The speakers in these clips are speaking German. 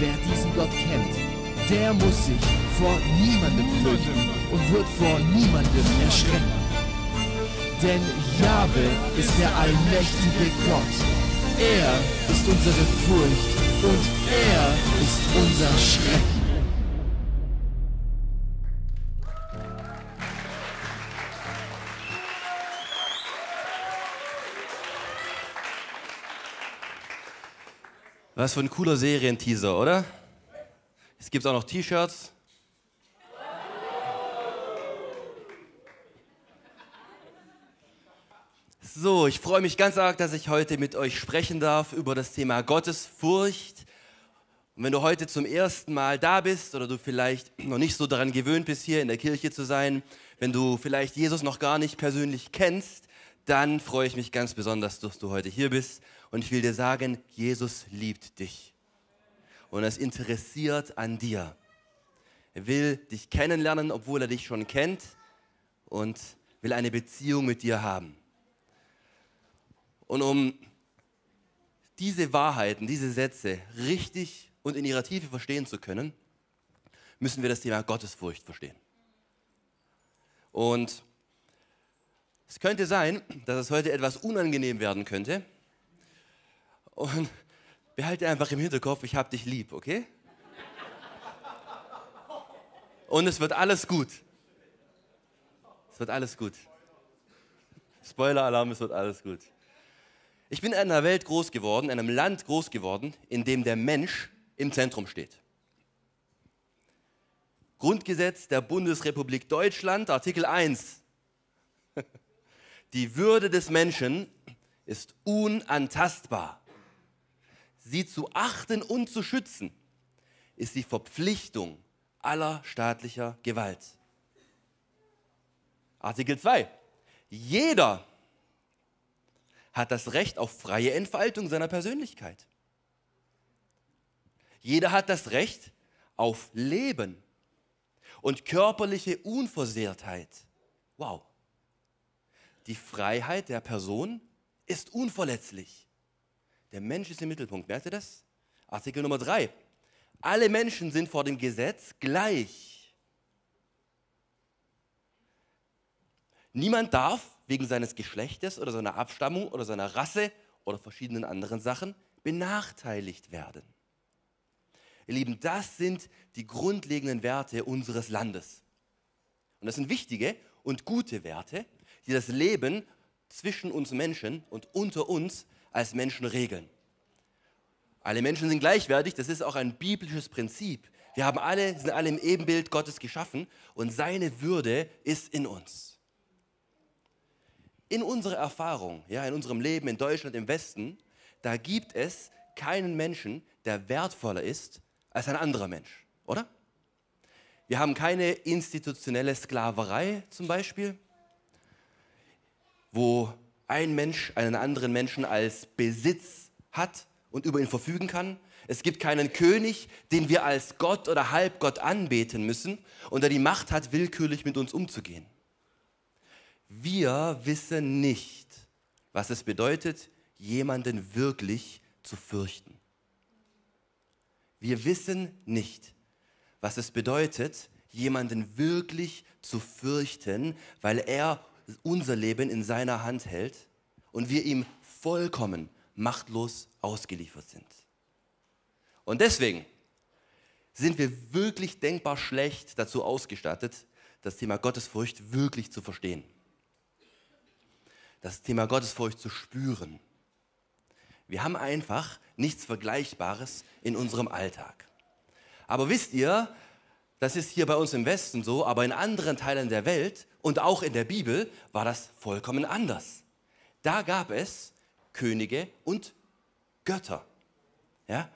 Wer diesen Gott kennt, der muss sich vor niemandem fürchten und wird vor niemandem erschrecken. Denn Jahwe ist der allmächtige Gott. Er ist unsere Furcht und er ist unser Schrecken. Was für ein cooler Serienteaser, oder? Es gibt auch noch T-Shirts. So, ich freue mich ganz arg, dass ich heute mit euch sprechen darf über das Thema Gottesfurcht. Und wenn du heute zum ersten Mal da bist oder du vielleicht noch nicht so daran gewöhnt bist, hier in der Kirche zu sein, wenn du vielleicht Jesus noch gar nicht persönlich kennst, dann freue ich mich ganz besonders, dass du heute hier bist. Und ich will dir sagen, Jesus liebt dich. Und er ist interessiert an dir. Er will dich kennenlernen, obwohl er dich schon kennt und will eine Beziehung mit dir haben. Und um diese Wahrheiten, diese Sätze richtig und in ihrer Tiefe verstehen zu können, müssen wir das Thema Gottesfurcht verstehen. Und es könnte sein, dass es heute etwas unangenehm werden könnte. Und behalte einfach im Hinterkopf, ich habe dich lieb, okay? Und es wird alles gut. Es wird alles gut. Spoiler-Alarm, es wird alles gut. Ich bin in einer Welt groß geworden, in einem Land groß geworden, in dem der Mensch im Zentrum steht. Grundgesetz der Bundesrepublik Deutschland, Artikel 1. Die Würde des Menschen ist unantastbar. Sie zu achten und zu schützen ist die Verpflichtung aller staatlicher Gewalt. Artikel 2. Jeder hat das Recht auf freie Entfaltung seiner Persönlichkeit. Jeder hat das Recht auf Leben und körperliche Unversehrtheit. Wow. Die Freiheit der Person ist unverletzlich. Der Mensch ist im Mittelpunkt. Merkt ihr das? Artikel Nummer 3. Alle Menschen sind vor dem Gesetz gleich. Niemand darf wegen seines Geschlechtes oder seiner Abstammung oder seiner Rasse oder verschiedenen anderen Sachen benachteiligt werden. Ihr Lieben, das sind die grundlegenden Werte unseres Landes. Und das sind wichtige und gute Werte, die das Leben zwischen uns Menschen und unter uns als Menschen regeln. Alle Menschen sind gleichwertig, das ist auch ein biblisches Prinzip. Wir haben alle, sind alle im Ebenbild Gottes geschaffen und seine Würde ist in uns in unserer Erfahrung, ja, in unserem Leben in Deutschland, im Westen, da gibt es keinen Menschen, der wertvoller ist als ein anderer Mensch, oder? Wir haben keine institutionelle Sklaverei zum Beispiel, wo ein Mensch einen anderen Menschen als Besitz hat und über ihn verfügen kann. Es gibt keinen König, den wir als Gott oder Halbgott anbeten müssen und der die Macht hat, willkürlich mit uns umzugehen. Wir wissen nicht, was es bedeutet, jemanden wirklich zu fürchten. Wir wissen nicht, was es bedeutet, jemanden wirklich zu fürchten, weil er unser Leben in seiner Hand hält und wir ihm vollkommen machtlos ausgeliefert sind. Und deswegen sind wir wirklich denkbar schlecht dazu ausgestattet, das Thema Gottesfurcht wirklich zu verstehen das Thema Gottesfurcht zu spüren. Wir haben einfach nichts Vergleichbares in unserem Alltag. Aber wisst ihr, das ist hier bei uns im Westen so, aber in anderen Teilen der Welt und auch in der Bibel war das vollkommen anders. Da gab es Könige und Götter. Ja?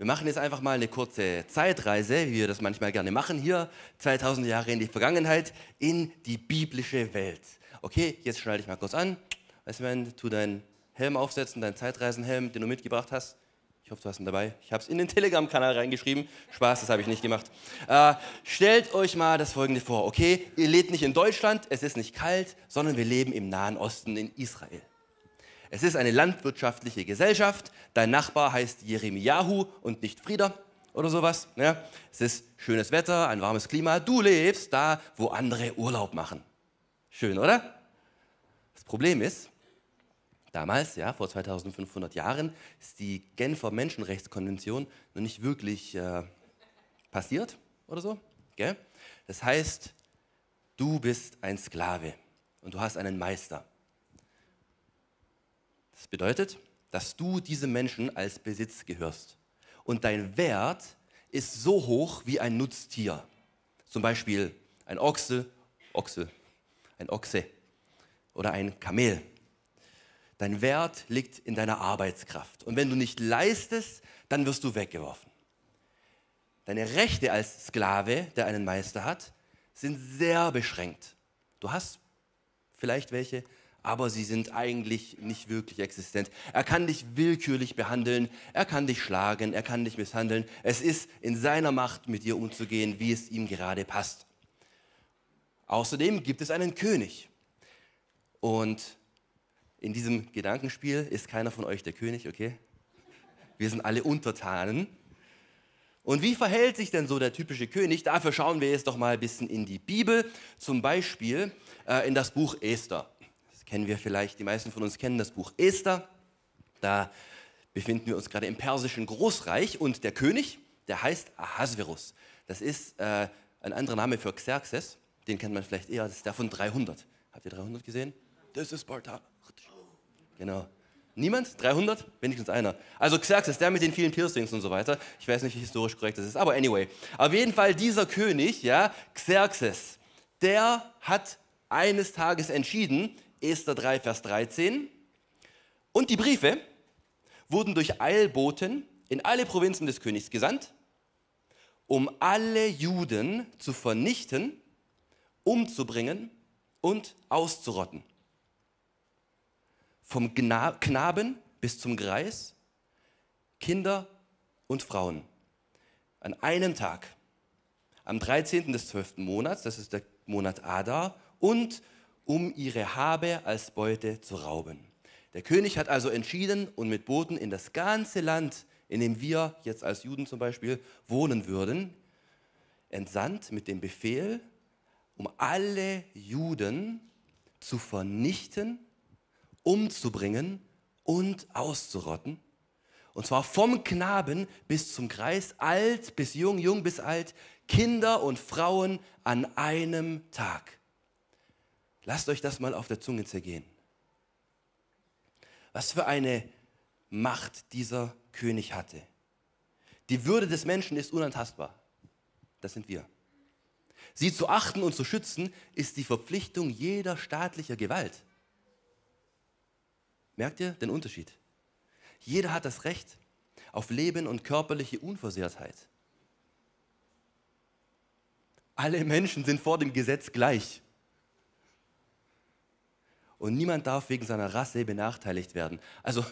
wir machen jetzt einfach mal eine kurze Zeitreise, wie wir das manchmal gerne machen, hier 2000 Jahre in die Vergangenheit, in die biblische Welt. Okay, jetzt schneide ich mal kurz an. Weißt du, tu deinen Helm aufsetzen, deinen Zeitreisenhelm, den du mitgebracht hast. Ich hoffe, du hast ihn dabei. Ich habe es in den Telegram-Kanal reingeschrieben. Spaß, das habe ich nicht gemacht. Äh, stellt euch mal das Folgende vor, okay? Ihr lebt nicht in Deutschland, es ist nicht kalt, sondern wir leben im Nahen Osten in Israel. Es ist eine landwirtschaftliche Gesellschaft. Dein Nachbar heißt Jeremiahu und nicht Frieda oder sowas. Ja? Es ist schönes Wetter, ein warmes Klima. Du lebst da, wo andere Urlaub machen. Schön, oder? Das Problem ist, damals, ja, vor 2500 Jahren, ist die Genfer Menschenrechtskonvention noch nicht wirklich äh, passiert oder so. Gell? Das heißt, du bist ein Sklave und du hast einen Meister. Das bedeutet, dass du diesem Menschen als Besitz gehörst. Und dein Wert ist so hoch wie ein Nutztier. Zum Beispiel ein Ochse, Ochse, ein Ochse oder ein Kamel. Dein Wert liegt in deiner Arbeitskraft. Und wenn du nicht leistest, dann wirst du weggeworfen. Deine Rechte als Sklave, der einen Meister hat, sind sehr beschränkt. Du hast vielleicht welche, aber sie sind eigentlich nicht wirklich existent. Er kann dich willkürlich behandeln, er kann dich schlagen, er kann dich misshandeln. Es ist in seiner Macht, mit dir umzugehen, wie es ihm gerade passt. Außerdem gibt es einen König. Und in diesem Gedankenspiel ist keiner von euch der König, okay? Wir sind alle Untertanen. Und wie verhält sich denn so der typische König? Dafür schauen wir jetzt doch mal ein bisschen in die Bibel, zum Beispiel äh, in das Buch Esther kennen wir vielleicht, die meisten von uns kennen das Buch Esther. Da befinden wir uns gerade im persischen Großreich und der König, der heißt Ahasverus. Das ist äh, ein anderer Name für Xerxes, den kennt man vielleicht eher, das ist der von 300. Habt ihr 300 gesehen? Das ist Sparta. Genau. Niemand? 300? Wenigstens einer. Also Xerxes, der mit den vielen Piercings und so weiter. Ich weiß nicht, wie historisch korrekt das ist, aber anyway. Auf jeden Fall dieser König, ja, Xerxes, der hat eines Tages entschieden, Esther 3, Vers 13. Und die Briefe wurden durch Eilboten in alle Provinzen des Königs gesandt, um alle Juden zu vernichten, umzubringen und auszurotten. Vom Knaben bis zum Greis, Kinder und Frauen. An einem Tag, am 13. des 12. Monats, das ist der Monat Adar, und um ihre Habe als Beute zu rauben. Der König hat also entschieden und mit Boten in das ganze Land, in dem wir jetzt als Juden zum Beispiel wohnen würden, entsandt mit dem Befehl, um alle Juden zu vernichten, umzubringen und auszurotten. Und zwar vom Knaben bis zum Kreis, alt bis jung, jung bis alt, Kinder und Frauen an einem Tag. Lasst euch das mal auf der Zunge zergehen. Was für eine Macht dieser König hatte. Die Würde des Menschen ist unantastbar. Das sind wir. Sie zu achten und zu schützen ist die Verpflichtung jeder staatlicher Gewalt. Merkt ihr den Unterschied? Jeder hat das Recht auf Leben und körperliche Unversehrtheit. Alle Menschen sind vor dem Gesetz gleich und niemand darf wegen seiner Rasse benachteiligt werden. Also,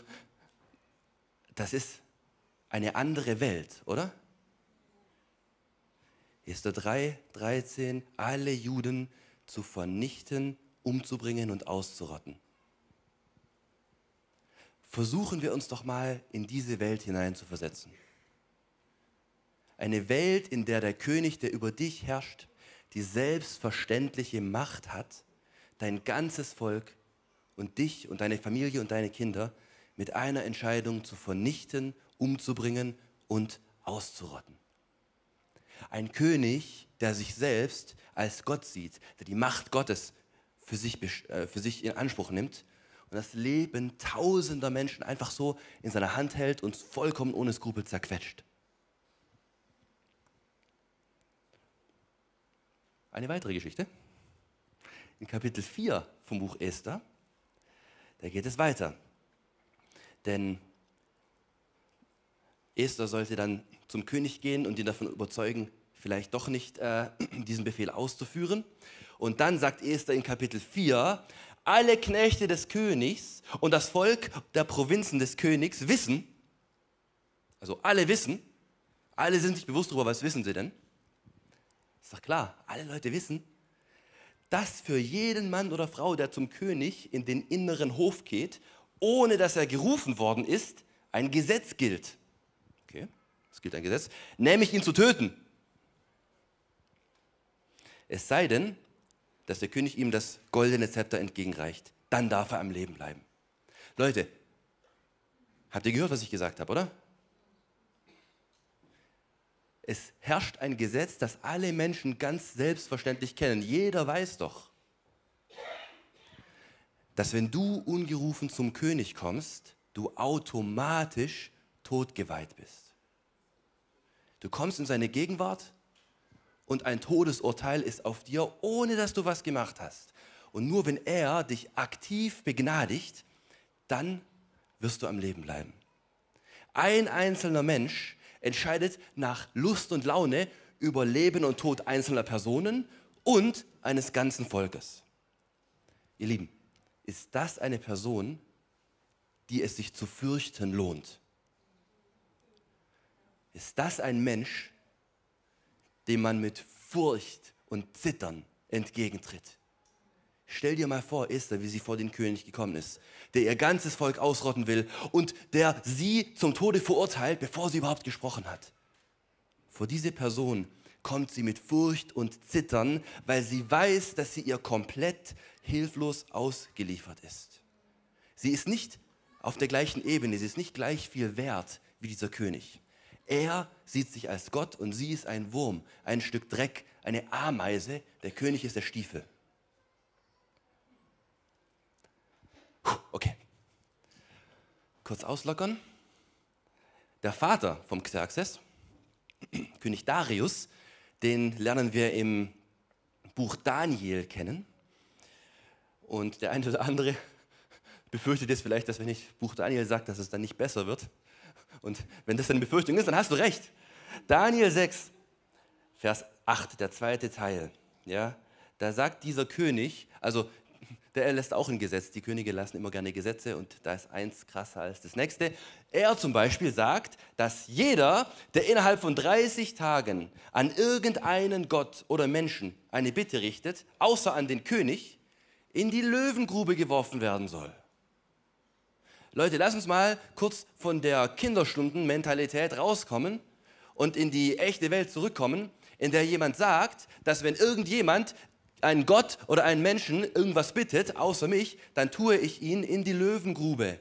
das ist eine andere Welt, oder? Esther 3, 13, alle Juden zu vernichten, umzubringen und auszurotten. Versuchen wir uns doch mal in diese Welt hinein zu versetzen. Eine Welt, in der der König, der über dich herrscht, die selbstverständliche Macht hat, dein ganzes Volk und dich und deine Familie und deine Kinder mit einer Entscheidung zu vernichten, umzubringen und auszurotten. Ein König, der sich selbst als Gott sieht, der die Macht Gottes für sich, äh, für sich in Anspruch nimmt und das Leben tausender Menschen einfach so in seiner Hand hält und vollkommen ohne Skrupel zerquetscht. Eine weitere Geschichte. In Kapitel 4 vom Buch Esther da geht es weiter. Denn Esther sollte dann zum König gehen und ihn davon überzeugen, vielleicht doch nicht äh, diesen Befehl auszuführen. Und dann sagt Esther in Kapitel 4, alle Knechte des Königs und das Volk der Provinzen des Königs wissen, also alle wissen, alle sind sich bewusst darüber, was wissen sie denn? Ist doch klar, alle Leute wissen, dass für jeden Mann oder Frau, der zum König in den inneren Hof geht, ohne dass er gerufen worden ist, ein Gesetz gilt. Okay, es gilt ein Gesetz, nämlich ihn zu töten. Es sei denn, dass der König ihm das goldene Zepter entgegenreicht. Dann darf er am Leben bleiben. Leute, habt ihr gehört, was ich gesagt habe, oder? Es herrscht ein Gesetz, das alle Menschen ganz selbstverständlich kennen. Jeder weiß doch, dass wenn du ungerufen zum König kommst, du automatisch totgeweiht bist. Du kommst in seine Gegenwart und ein Todesurteil ist auf dir, ohne dass du was gemacht hast. Und nur wenn er dich aktiv begnadigt, dann wirst du am Leben bleiben. Ein einzelner Mensch entscheidet nach Lust und Laune über Leben und Tod einzelner Personen und eines ganzen Volkes. Ihr Lieben, ist das eine Person, die es sich zu fürchten lohnt? Ist das ein Mensch, dem man mit Furcht und Zittern entgegentritt? Stell dir mal vor, Esther, wie sie vor den König gekommen ist, der ihr ganzes Volk ausrotten will und der sie zum Tode verurteilt, bevor sie überhaupt gesprochen hat. Vor diese Person kommt sie mit Furcht und Zittern, weil sie weiß, dass sie ihr komplett hilflos ausgeliefert ist. Sie ist nicht auf der gleichen Ebene, sie ist nicht gleich viel wert wie dieser König. Er sieht sich als Gott und sie ist ein Wurm, ein Stück Dreck, eine Ameise, der König ist der Stiefel. Okay. Kurz auslockern. Der Vater vom Xerxes, König Darius, den lernen wir im Buch Daniel kennen. Und der eine oder andere befürchtet jetzt vielleicht, dass wenn ich Buch Daniel sage, dass es dann nicht besser wird. Und wenn das eine Befürchtung ist, dann hast du recht. Daniel 6, Vers 8, der zweite Teil. Ja, da sagt dieser König, also der erlässt auch ein Gesetz. Die Könige lassen immer gerne Gesetze und da ist eins krasser als das nächste. Er zum Beispiel sagt, dass jeder, der innerhalb von 30 Tagen an irgendeinen Gott oder Menschen eine Bitte richtet, außer an den König, in die Löwengrube geworfen werden soll. Leute, lass uns mal kurz von der Kinderstundenmentalität rauskommen und in die echte Welt zurückkommen, in der jemand sagt, dass wenn irgendjemand einen Gott oder einen Menschen irgendwas bittet, außer mich, dann tue ich ihn in die Löwengrube.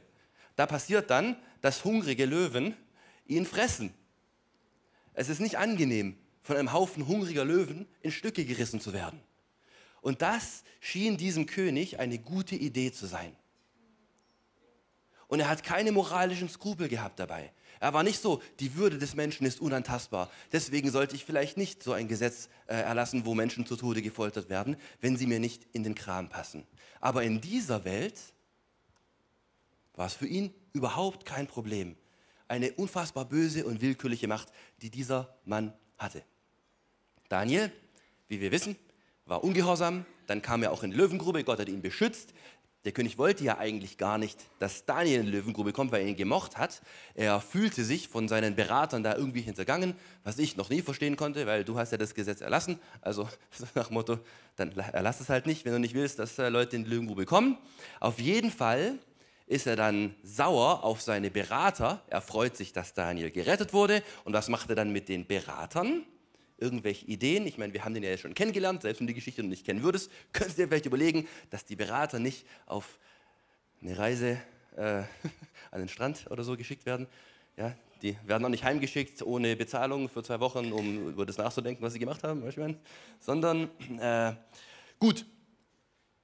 Da passiert dann, dass hungrige Löwen ihn fressen. Es ist nicht angenehm, von einem Haufen hungriger Löwen in Stücke gerissen zu werden. Und das schien diesem König eine gute Idee zu sein. Und er hat keine moralischen Skrupel gehabt dabei. Er war nicht so, die Würde des Menschen ist unantastbar. Deswegen sollte ich vielleicht nicht so ein Gesetz äh, erlassen, wo Menschen zu Tode gefoltert werden, wenn sie mir nicht in den Kram passen. Aber in dieser Welt war es für ihn überhaupt kein Problem. Eine unfassbar böse und willkürliche Macht, die dieser Mann hatte. Daniel, wie wir wissen, war ungehorsam, dann kam er auch in die Löwengrube, Gott hat ihn beschützt, der König wollte ja eigentlich gar nicht, dass Daniel in die Löwengrube kommt, weil er ihn gemocht hat. Er fühlte sich von seinen Beratern da irgendwie hintergangen, was ich noch nie verstehen konnte, weil du hast ja das Gesetz erlassen. Also nach Motto, dann erlass es halt nicht, wenn du nicht willst, dass äh, Leute in die Löwengrube kommen. Auf jeden Fall ist er dann sauer auf seine Berater. Er freut sich, dass Daniel gerettet wurde. Und was macht er dann mit den Beratern? Irgendwelche Ideen. Ich meine, wir haben den ja schon kennengelernt, selbst wenn du die Geschichte noch nicht kennen würdest, könntest du dir vielleicht überlegen, dass die Berater nicht auf eine Reise äh, an den Strand oder so geschickt werden. Ja, die werden auch nicht heimgeschickt ohne Bezahlung für zwei Wochen, um über das nachzudenken, was sie gemacht haben, weißt du, sondern äh, gut.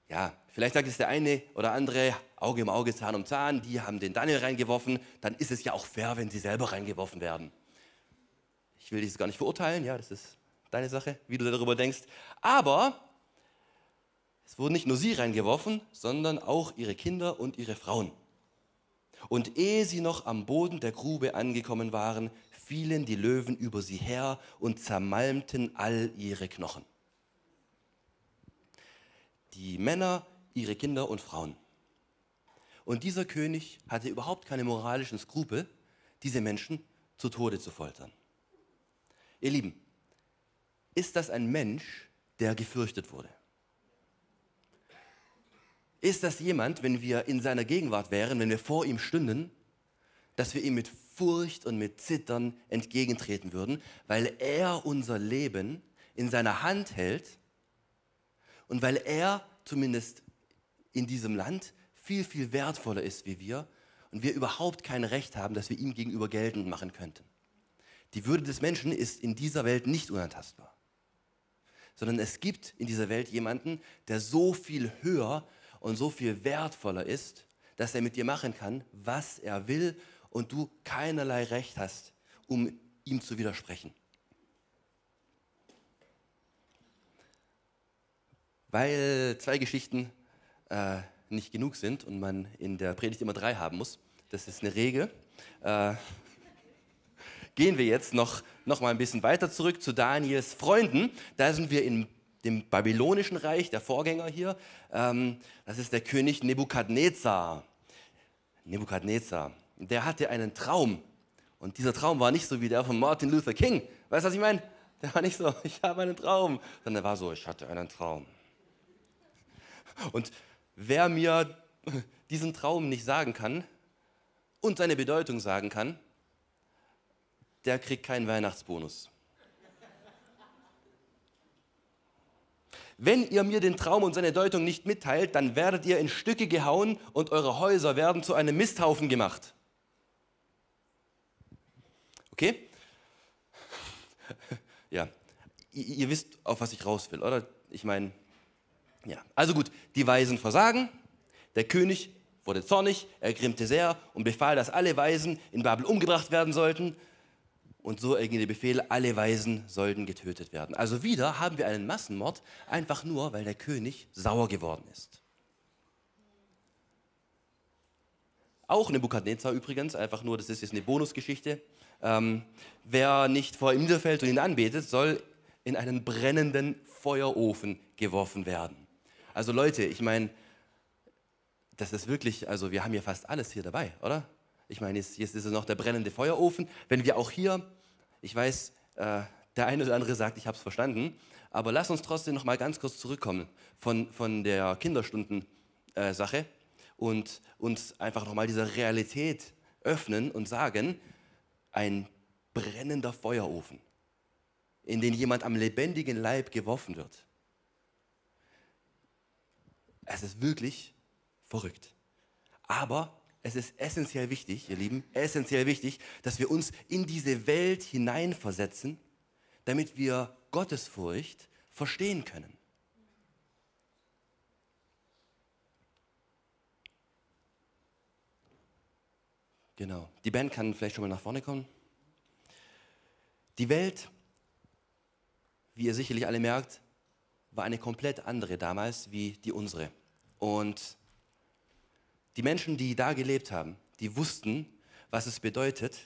Ja, vielleicht sagt es der eine oder andere, Auge um Auge, Zahn um Zahn, die haben den Daniel reingeworfen, dann ist es ja auch fair, wenn sie selber reingeworfen werden. Ich will dich gar nicht verurteilen, ja, das ist deine Sache, wie du darüber denkst. Aber es wurden nicht nur sie reingeworfen, sondern auch ihre Kinder und ihre Frauen. Und ehe sie noch am Boden der Grube angekommen waren, fielen die Löwen über sie her und zermalmten all ihre Knochen. Die Männer, ihre Kinder und Frauen. Und dieser König hatte überhaupt keine moralischen Skrupel, diese Menschen zu Tode zu foltern. Ihr Lieben, ist das ein Mensch, der gefürchtet wurde? Ist das jemand, wenn wir in seiner Gegenwart wären, wenn wir vor ihm stünden, dass wir ihm mit Furcht und mit Zittern entgegentreten würden, weil er unser Leben in seiner Hand hält und weil er zumindest in diesem Land viel, viel wertvoller ist wie wir und wir überhaupt kein Recht haben, dass wir ihm gegenüber geltend machen könnten. Die Würde des Menschen ist in dieser Welt nicht unantastbar, sondern es gibt in dieser Welt jemanden, der so viel höher und so viel wertvoller ist, dass er mit dir machen kann, was er will und du keinerlei Recht hast, um ihm zu widersprechen. Weil zwei Geschichten äh, nicht genug sind und man in der Predigt immer drei haben muss, das ist eine Regel, äh, gehen wir jetzt noch, noch mal ein bisschen weiter zurück zu Daniels Freunden. Da sind wir in dem babylonischen Reich, der Vorgänger hier. Ähm, das ist der König Nebukadnezar. Nebukadnezar. Der hatte einen Traum. Und dieser Traum war nicht so wie der von Martin Luther King. Weißt du, was ich meine? Der war nicht so, ich habe einen Traum, sondern der war so, ich hatte einen Traum. Und wer mir diesen Traum nicht sagen kann und seine Bedeutung sagen kann, der kriegt keinen Weihnachtsbonus. Wenn ihr mir den Traum und seine Deutung nicht mitteilt, dann werdet ihr in Stücke gehauen und eure Häuser werden zu einem Misthaufen gemacht. Okay? Ja, ihr, ihr wisst, auf was ich raus will, oder? Ich meine, ja. Also gut, die Weisen versagen. Der König wurde zornig, er grimmte sehr und befahl, dass alle Weisen in Babel umgebracht werden sollten. Und so erging der Befehl, alle Weisen sollten getötet werden. Also wieder haben wir einen Massenmord, einfach nur, weil der König sauer geworden ist. Auch Nebukadnezar übrigens, einfach nur, das ist jetzt eine Bonusgeschichte. Ähm, wer nicht vor ihm niederfällt und ihn anbetet, soll in einen brennenden Feuerofen geworfen werden. Also Leute, ich meine, das ist wirklich, also wir haben ja fast alles hier dabei, oder? Ich meine, jetzt, jetzt ist es noch der brennende Feuerofen. Wenn wir auch hier, ich weiß, äh, der eine oder andere sagt, ich habe es verstanden, aber lass uns trotzdem noch mal ganz kurz zurückkommen von, von der Kinderstunden-Sache äh, und uns einfach noch mal dieser Realität öffnen und sagen, ein brennender Feuerofen, in den jemand am lebendigen Leib geworfen wird. Es ist wirklich verrückt. Aber es ist essentiell wichtig, ihr Lieben, essentiell wichtig, dass wir uns in diese Welt hineinversetzen, damit wir Gottesfurcht verstehen können. Genau. Die Band kann vielleicht schon mal nach vorne kommen. Die Welt, wie ihr sicherlich alle merkt, war eine komplett andere damals wie die unsere. Und die Menschen, die da gelebt haben, die wussten, was es bedeutet,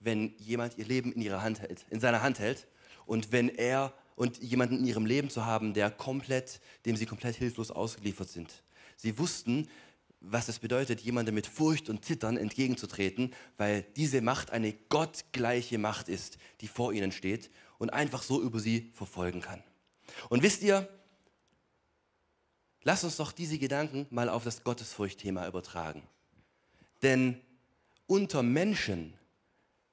wenn jemand ihr Leben in ihrer Hand hält, in seiner Hand hält und wenn er und jemanden in ihrem Leben zu haben, der komplett, dem sie komplett hilflos ausgeliefert sind. Sie wussten, was es bedeutet, jemandem mit Furcht und Zittern entgegenzutreten, weil diese Macht eine gottgleiche Macht ist, die vor ihnen steht und einfach so über sie verfolgen kann. Und wisst ihr, Lass uns doch diese Gedanken mal auf das Gottesfurcht-Thema übertragen. Denn unter Menschen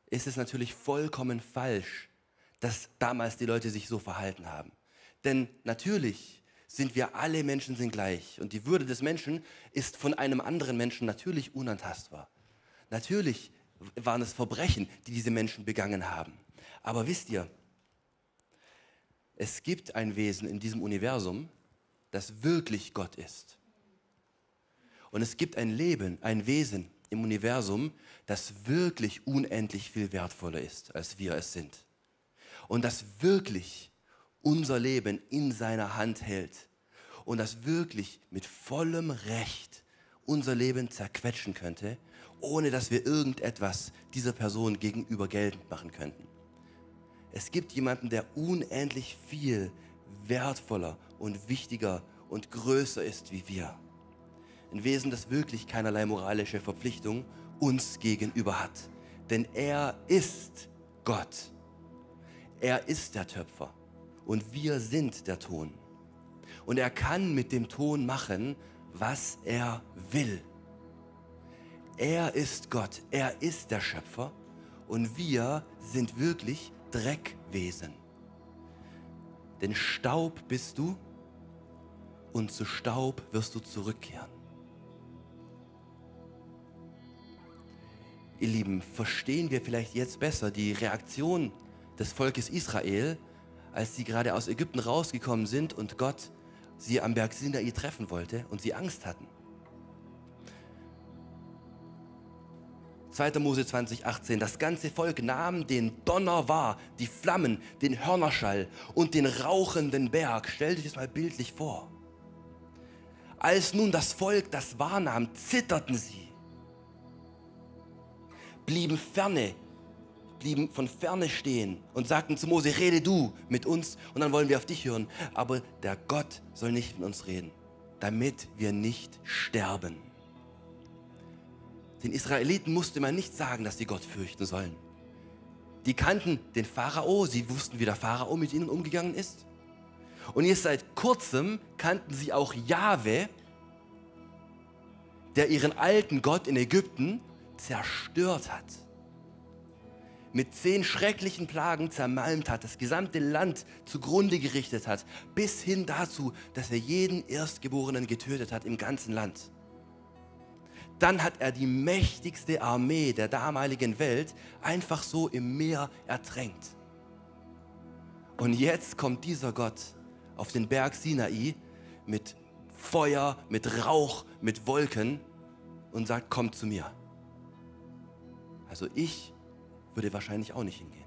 ist es natürlich vollkommen falsch, dass damals die Leute sich so verhalten haben. Denn natürlich sind wir alle Menschen sind gleich und die Würde des Menschen ist von einem anderen Menschen natürlich unantastbar. Natürlich waren es Verbrechen, die diese Menschen begangen haben. Aber wisst ihr, es gibt ein Wesen in diesem Universum, das wirklich Gott ist. Und es gibt ein Leben, ein Wesen im Universum, das wirklich unendlich viel wertvoller ist, als wir es sind. Und das wirklich unser Leben in seiner Hand hält. Und das wirklich mit vollem Recht unser Leben zerquetschen könnte, ohne dass wir irgendetwas dieser Person gegenüber geltend machen könnten. Es gibt jemanden, der unendlich viel wertvoller und wichtiger und größer ist wie wir. Ein Wesen, das wirklich keinerlei moralische Verpflichtung uns gegenüber hat. Denn er ist Gott. Er ist der Töpfer und wir sind der Ton. Und er kann mit dem Ton machen, was er will. Er ist Gott, er ist der Schöpfer und wir sind wirklich Dreckwesen. Denn Staub bist du und zu Staub wirst du zurückkehren. Ihr Lieben, verstehen wir vielleicht jetzt besser die Reaktion des Volkes Israel, als sie gerade aus Ägypten rausgekommen sind und Gott sie am Berg Sinai treffen wollte und sie Angst hatten? 2. Mose 20, 18. Das ganze Volk nahm den Donner wahr, die Flammen, den Hörnerschall und den rauchenden Berg. Stell dir das mal bildlich vor. Als nun das Volk das wahrnahm, zitterten sie, blieben ferne, blieben von ferne stehen und sagten zu Mose, rede du mit uns und dann wollen wir auf dich hören. Aber der Gott soll nicht mit uns reden, damit wir nicht sterben. Den Israeliten musste man nicht sagen, dass sie Gott fürchten sollen. Die kannten den Pharao, sie wussten, wie der Pharao mit ihnen umgegangen ist. Und jetzt seit kurzem kannten sie auch Jahwe, der ihren alten Gott in Ägypten zerstört hat. Mit zehn schrecklichen Plagen zermalmt hat, das gesamte Land zugrunde gerichtet hat, bis hin dazu, dass er jeden Erstgeborenen getötet hat im ganzen Land dann hat er die mächtigste Armee der damaligen Welt einfach so im Meer ertränkt. Und jetzt kommt dieser Gott auf den Berg Sinai mit Feuer, mit Rauch, mit Wolken und sagt, kommt zu mir. Also ich würde wahrscheinlich auch nicht hingehen.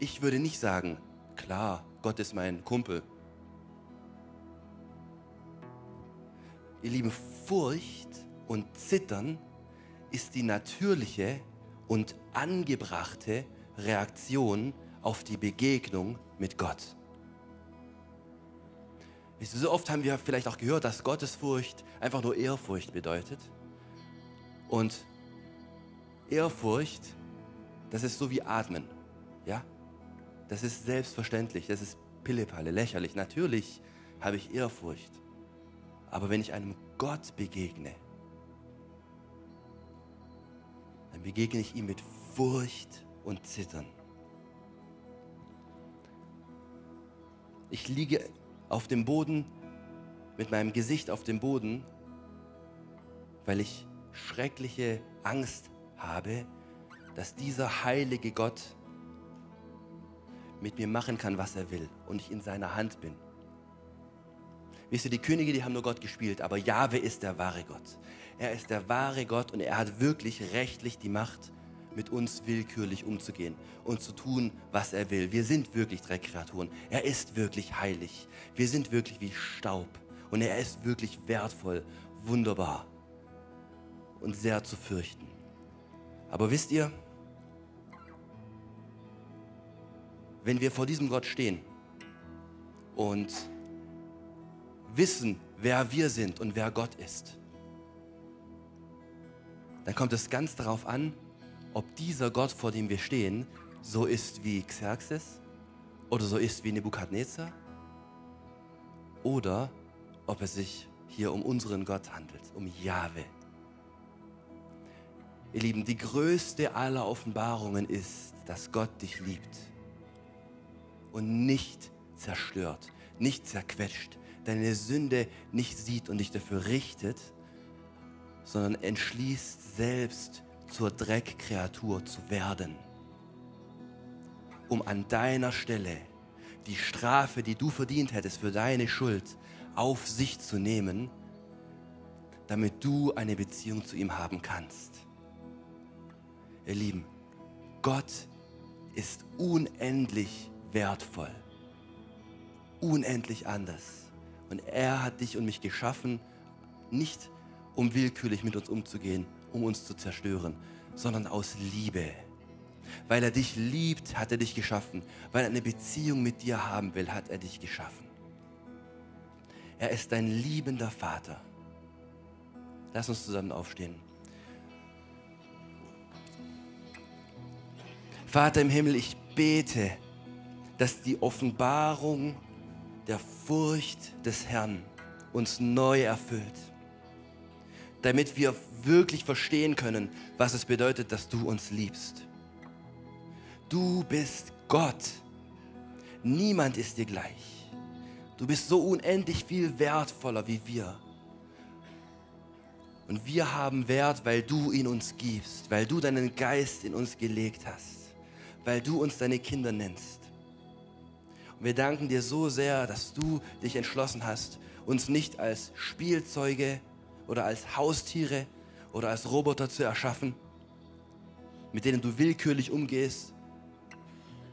Ich würde nicht sagen, klar, Gott ist mein Kumpel, Ihr Lieben, Furcht und Zittern ist die natürliche und angebrachte Reaktion auf die Begegnung mit Gott. So oft haben wir vielleicht auch gehört, dass Gottesfurcht einfach nur Ehrfurcht bedeutet. Und Ehrfurcht, das ist so wie Atmen. Ja? Das ist selbstverständlich, das ist Pillepalle, lächerlich. Natürlich habe ich Ehrfurcht. Aber wenn ich einem Gott begegne, dann begegne ich ihm mit Furcht und Zittern. Ich liege auf dem Boden, mit meinem Gesicht auf dem Boden, weil ich schreckliche Angst habe, dass dieser heilige Gott mit mir machen kann, was er will und ich in seiner Hand bin. Wisst ihr, die Könige, die haben nur Gott gespielt, aber Jahwe ist der wahre Gott. Er ist der wahre Gott und er hat wirklich rechtlich die Macht, mit uns willkürlich umzugehen und zu tun, was er will. Wir sind wirklich Dreckkreaturen. Er ist wirklich heilig. Wir sind wirklich wie Staub und er ist wirklich wertvoll, wunderbar und sehr zu fürchten. Aber wisst ihr, wenn wir vor diesem Gott stehen und wissen, wer wir sind und wer Gott ist, dann kommt es ganz darauf an, ob dieser Gott, vor dem wir stehen, so ist wie Xerxes oder so ist wie Nebukadnezar oder ob es sich hier um unseren Gott handelt, um Jahwe. Ihr Lieben, die größte aller Offenbarungen ist, dass Gott dich liebt und nicht zerstört, nicht zerquetscht, deine Sünde nicht sieht und dich dafür richtet, sondern entschließt selbst zur Dreckkreatur zu werden, um an deiner Stelle die Strafe, die du verdient hättest für deine Schuld, auf sich zu nehmen, damit du eine Beziehung zu ihm haben kannst. Ihr Lieben, Gott ist unendlich wertvoll, unendlich anders Und er hat dich und mich geschaffen, nicht um willkürlich mit uns umzugehen, um uns zu zerstören, sondern aus Liebe. Weil er dich liebt, hat er dich geschaffen. Weil er eine Beziehung mit dir haben will, hat er dich geschaffen. Er ist dein liebender Vater. Lass uns zusammen aufstehen. Vater im Himmel, ich bete, dass die Offenbarung der Furcht des Herrn uns neu erfüllt, damit wir wirklich verstehen können, was es bedeutet, dass du uns liebst. Du bist Gott. Niemand ist dir gleich. Du bist so unendlich viel wertvoller wie wir. Und wir haben Wert, weil du ihn uns gibst, weil du deinen Geist in uns gelegt hast, weil du uns deine Kinder nennst. Und wir danken dir so sehr, dass du dich entschlossen hast, uns nicht als Spielzeuge oder als Haustiere oder als Roboter zu erschaffen, mit denen du willkürlich umgehst,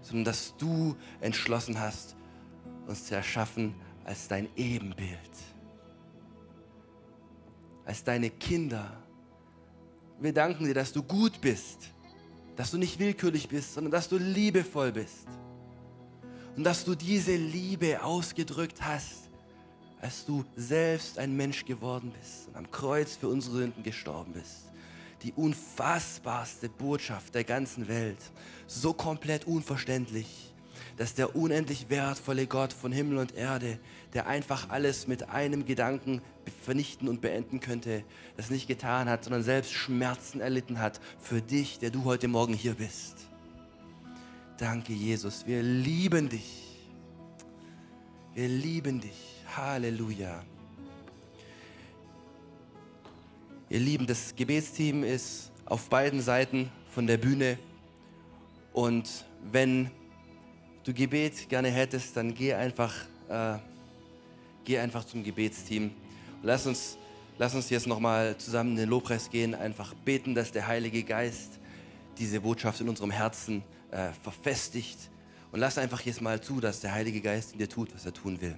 sondern dass du entschlossen hast, uns zu erschaffen als dein Ebenbild, als deine Kinder. Wir danken dir, dass du gut bist, dass du nicht willkürlich bist, sondern dass du liebevoll bist und dass du diese Liebe ausgedrückt hast, als du selbst ein Mensch geworden bist und am Kreuz für unsere Sünden gestorben bist. Die unfassbarste Botschaft der ganzen Welt, so komplett unverständlich, dass der unendlich wertvolle Gott von Himmel und Erde, der einfach alles mit einem Gedanken vernichten und beenden könnte, das nicht getan hat, sondern selbst Schmerzen erlitten hat für dich, der du heute Morgen hier bist. Danke, Jesus. Wir lieben dich. Wir lieben dich. Halleluja. Ihr Lieben, das Gebetsteam ist auf beiden Seiten von der Bühne. Und wenn du Gebet gerne hättest, dann geh einfach, äh, geh einfach zum Gebetsteam. Lass uns, lass uns jetzt nochmal zusammen in den Lobpreis gehen, einfach beten, dass der Heilige Geist diese Botschaft in unserem Herzen äh, verfestigt. Und lass einfach jetzt mal zu, dass der Heilige Geist in dir tut, was er tun will.